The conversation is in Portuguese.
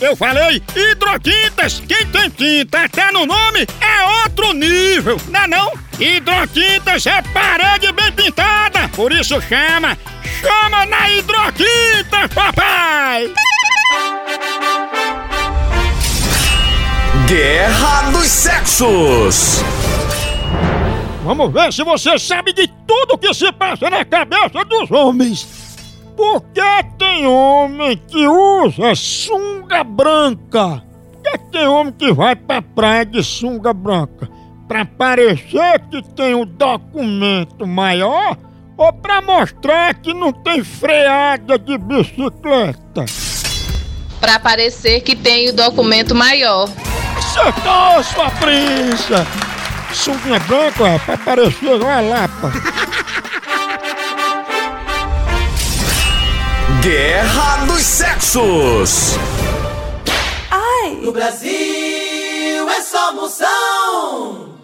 Eu falei hidrotintas. Quem tem tinta até no nome é outro nível, não é não? Hidrotintas é parede bem pintada, por isso chama, chama na hidrotinta, papai! Guerra dos Sexos. Vamos ver se você sabe de tudo que se passa na cabeça dos homens. Por que tem homem que usa sunga branca? Por que tem homem que vai pra praia de sunga branca? Pra parecer que tem um documento maior ou pra mostrar que não tem freada de bicicleta? Pra parecer que tem o documento maior. Acertou, sua prinça! Sunguinha branca, é pra parecer uma lapa. Guerra dos Sexos. Ai! No Brasil é só moção.